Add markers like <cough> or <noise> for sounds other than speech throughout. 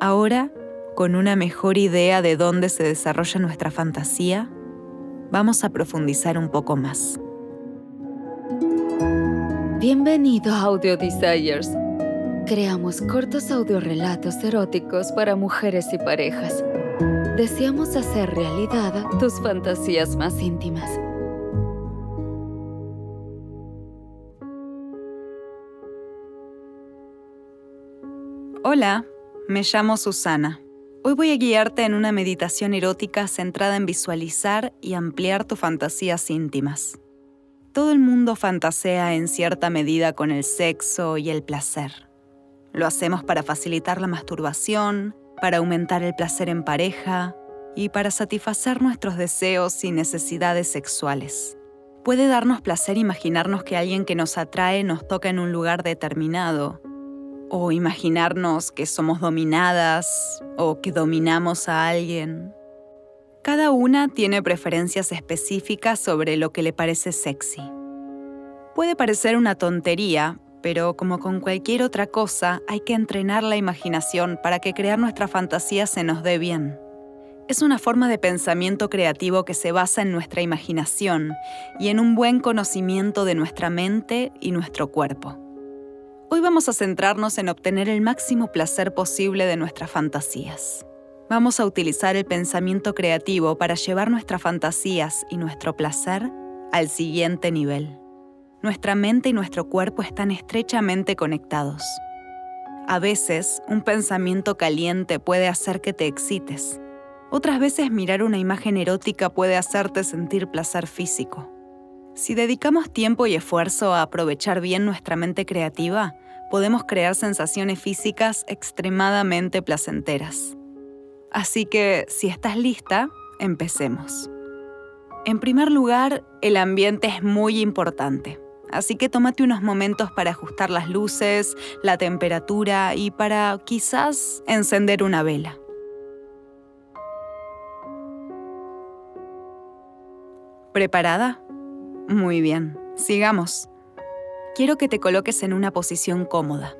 Ahora, con una mejor idea de dónde se desarrolla nuestra fantasía, vamos a profundizar un poco más. Bienvenido a Audio Desires. Creamos cortos audiorelatos eróticos para mujeres y parejas. Deseamos hacer realidad tus fantasías más íntimas. Hola, me llamo Susana. Hoy voy a guiarte en una meditación erótica centrada en visualizar y ampliar tus fantasías íntimas. Todo el mundo fantasea en cierta medida con el sexo y el placer. Lo hacemos para facilitar la masturbación, para aumentar el placer en pareja y para satisfacer nuestros deseos y necesidades sexuales. Puede darnos placer imaginarnos que alguien que nos atrae nos toca en un lugar determinado o imaginarnos que somos dominadas o que dominamos a alguien. Cada una tiene preferencias específicas sobre lo que le parece sexy. Puede parecer una tontería, pero como con cualquier otra cosa, hay que entrenar la imaginación para que crear nuestra fantasía se nos dé bien. Es una forma de pensamiento creativo que se basa en nuestra imaginación y en un buen conocimiento de nuestra mente y nuestro cuerpo. Hoy vamos a centrarnos en obtener el máximo placer posible de nuestras fantasías. Vamos a utilizar el pensamiento creativo para llevar nuestras fantasías y nuestro placer al siguiente nivel. Nuestra mente y nuestro cuerpo están estrechamente conectados. A veces, un pensamiento caliente puede hacer que te excites. Otras veces, mirar una imagen erótica puede hacerte sentir placer físico. Si dedicamos tiempo y esfuerzo a aprovechar bien nuestra mente creativa, podemos crear sensaciones físicas extremadamente placenteras. Así que, si estás lista, empecemos. En primer lugar, el ambiente es muy importante. Así que tómate unos momentos para ajustar las luces, la temperatura y para quizás encender una vela. ¿Preparada? Muy bien, sigamos. Quiero que te coloques en una posición cómoda.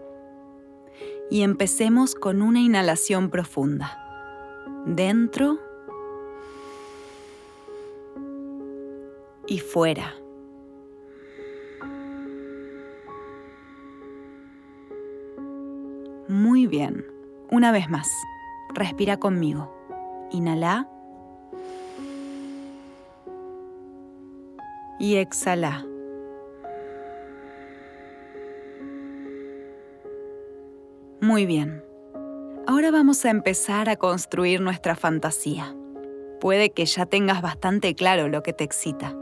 Y empecemos con una inhalación profunda. Dentro y fuera. Muy bien. Una vez más. Respira conmigo. Inhala. Y exhala. Muy bien. Ahora vamos a empezar a construir nuestra fantasía. Puede que ya tengas bastante claro lo que te excita.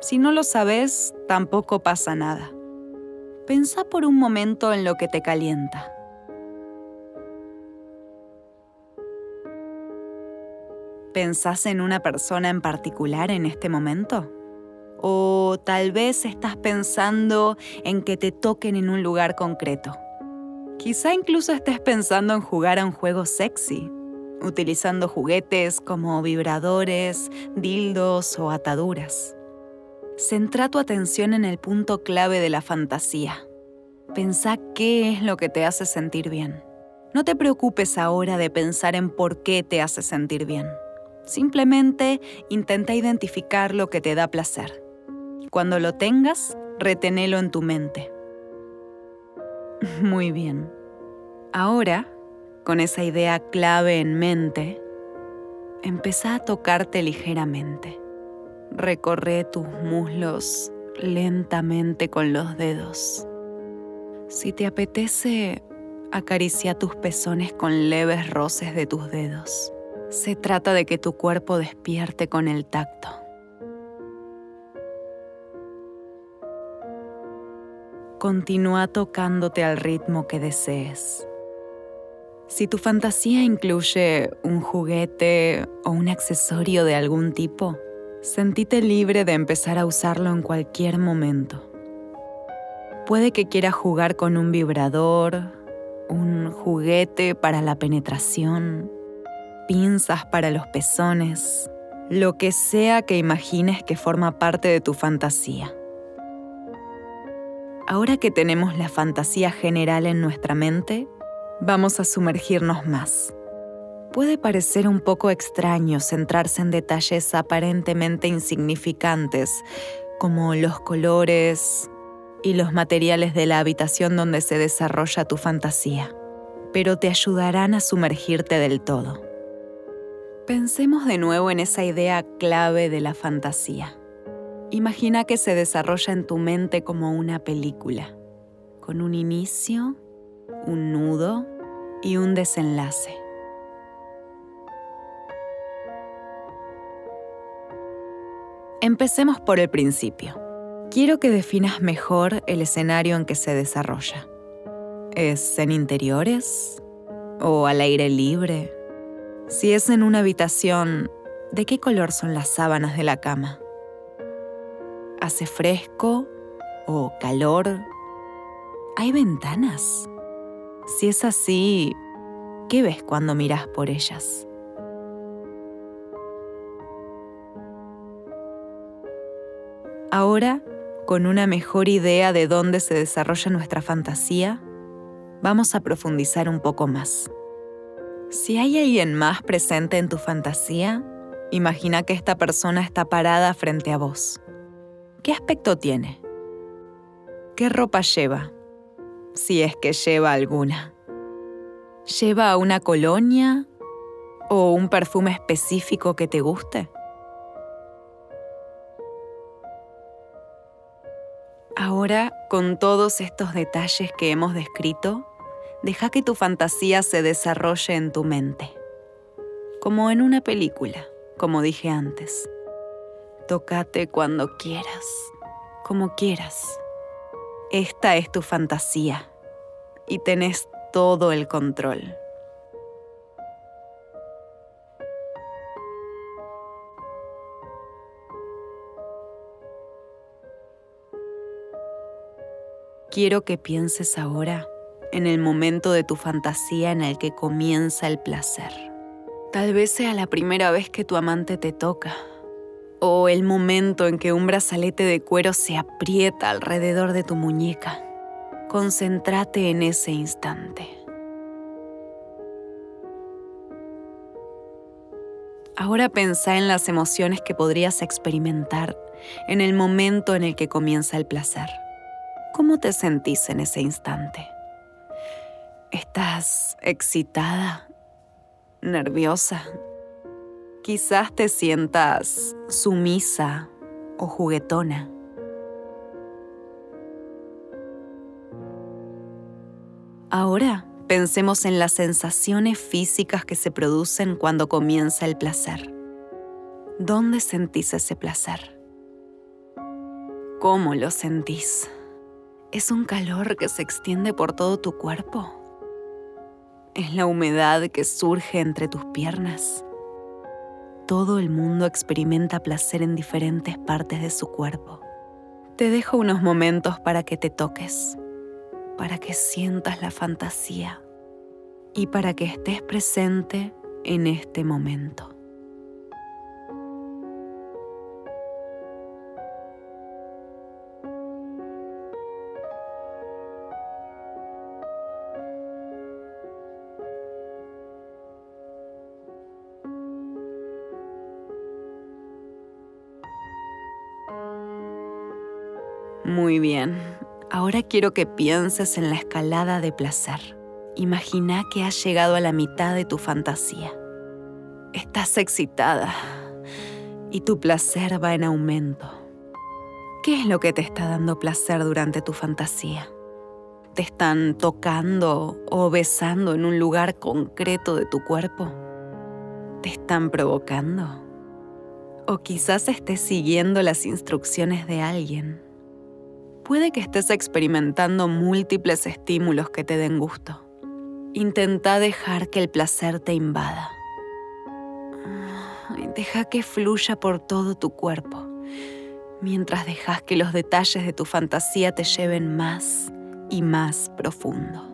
Si no lo sabes, tampoco pasa nada. Pensa por un momento en lo que te calienta. ¿Pensás en una persona en particular en este momento? O tal vez estás pensando en que te toquen en un lugar concreto. Quizá incluso estés pensando en jugar a un juego sexy, utilizando juguetes como vibradores, dildos o ataduras. Centra tu atención en el punto clave de la fantasía. Pensá qué es lo que te hace sentir bien. No te preocupes ahora de pensar en por qué te hace sentir bien. Simplemente intenta identificar lo que te da placer. Cuando lo tengas, retenelo en tu mente. <laughs> Muy bien. Ahora, con esa idea clave en mente, empieza a tocarte ligeramente. Recorre tus muslos lentamente con los dedos. Si te apetece, acaricia tus pezones con leves roces de tus dedos. Se trata de que tu cuerpo despierte con el tacto. Continúa tocándote al ritmo que desees. Si tu fantasía incluye un juguete o un accesorio de algún tipo, sentite libre de empezar a usarlo en cualquier momento. Puede que quieras jugar con un vibrador, un juguete para la penetración, pinzas para los pezones, lo que sea que imagines que forma parte de tu fantasía. Ahora que tenemos la fantasía general en nuestra mente, Vamos a sumergirnos más. Puede parecer un poco extraño centrarse en detalles aparentemente insignificantes, como los colores y los materiales de la habitación donde se desarrolla tu fantasía, pero te ayudarán a sumergirte del todo. Pensemos de nuevo en esa idea clave de la fantasía. Imagina que se desarrolla en tu mente como una película, con un inicio, un nudo y un desenlace. Empecemos por el principio. Quiero que definas mejor el escenario en que se desarrolla. ¿Es en interiores? ¿O al aire libre? Si es en una habitación, ¿de qué color son las sábanas de la cama? ¿Hace fresco o calor? ¿Hay ventanas? Si es así, ¿qué ves cuando miras por ellas? Ahora, con una mejor idea de dónde se desarrolla nuestra fantasía, vamos a profundizar un poco más. Si hay alguien más presente en tu fantasía, imagina que esta persona está parada frente a vos. ¿Qué aspecto tiene? ¿Qué ropa lleva? Si es que lleva alguna. ¿Lleva una colonia o un perfume específico que te guste? Ahora, con todos estos detalles que hemos descrito, deja que tu fantasía se desarrolle en tu mente, como en una película, como dije antes. Tócate cuando quieras, como quieras. Esta es tu fantasía y tenés todo el control. Quiero que pienses ahora en el momento de tu fantasía en el que comienza el placer. Tal vez sea la primera vez que tu amante te toca, o el momento en que un brazalete de cuero se aprieta alrededor de tu muñeca. Concéntrate en ese instante. Ahora pensá en las emociones que podrías experimentar en el momento en el que comienza el placer. ¿Cómo te sentís en ese instante? ¿Estás excitada? ¿Nerviosa? Quizás te sientas sumisa o juguetona. Ahora pensemos en las sensaciones físicas que se producen cuando comienza el placer. ¿Dónde sentís ese placer? ¿Cómo lo sentís? ¿Es un calor que se extiende por todo tu cuerpo? ¿Es la humedad que surge entre tus piernas? Todo el mundo experimenta placer en diferentes partes de su cuerpo. Te dejo unos momentos para que te toques, para que sientas la fantasía y para que estés presente en este momento. Muy bien. Ahora quiero que pienses en la escalada de placer. Imagina que has llegado a la mitad de tu fantasía. Estás excitada y tu placer va en aumento. ¿Qué es lo que te está dando placer durante tu fantasía? ¿Te están tocando o besando en un lugar concreto de tu cuerpo? ¿Te están provocando? O quizás estés siguiendo las instrucciones de alguien puede que estés experimentando múltiples estímulos que te den gusto. Intenta dejar que el placer te invada. Deja que fluya por todo tu cuerpo, mientras dejas que los detalles de tu fantasía te lleven más y más profundo.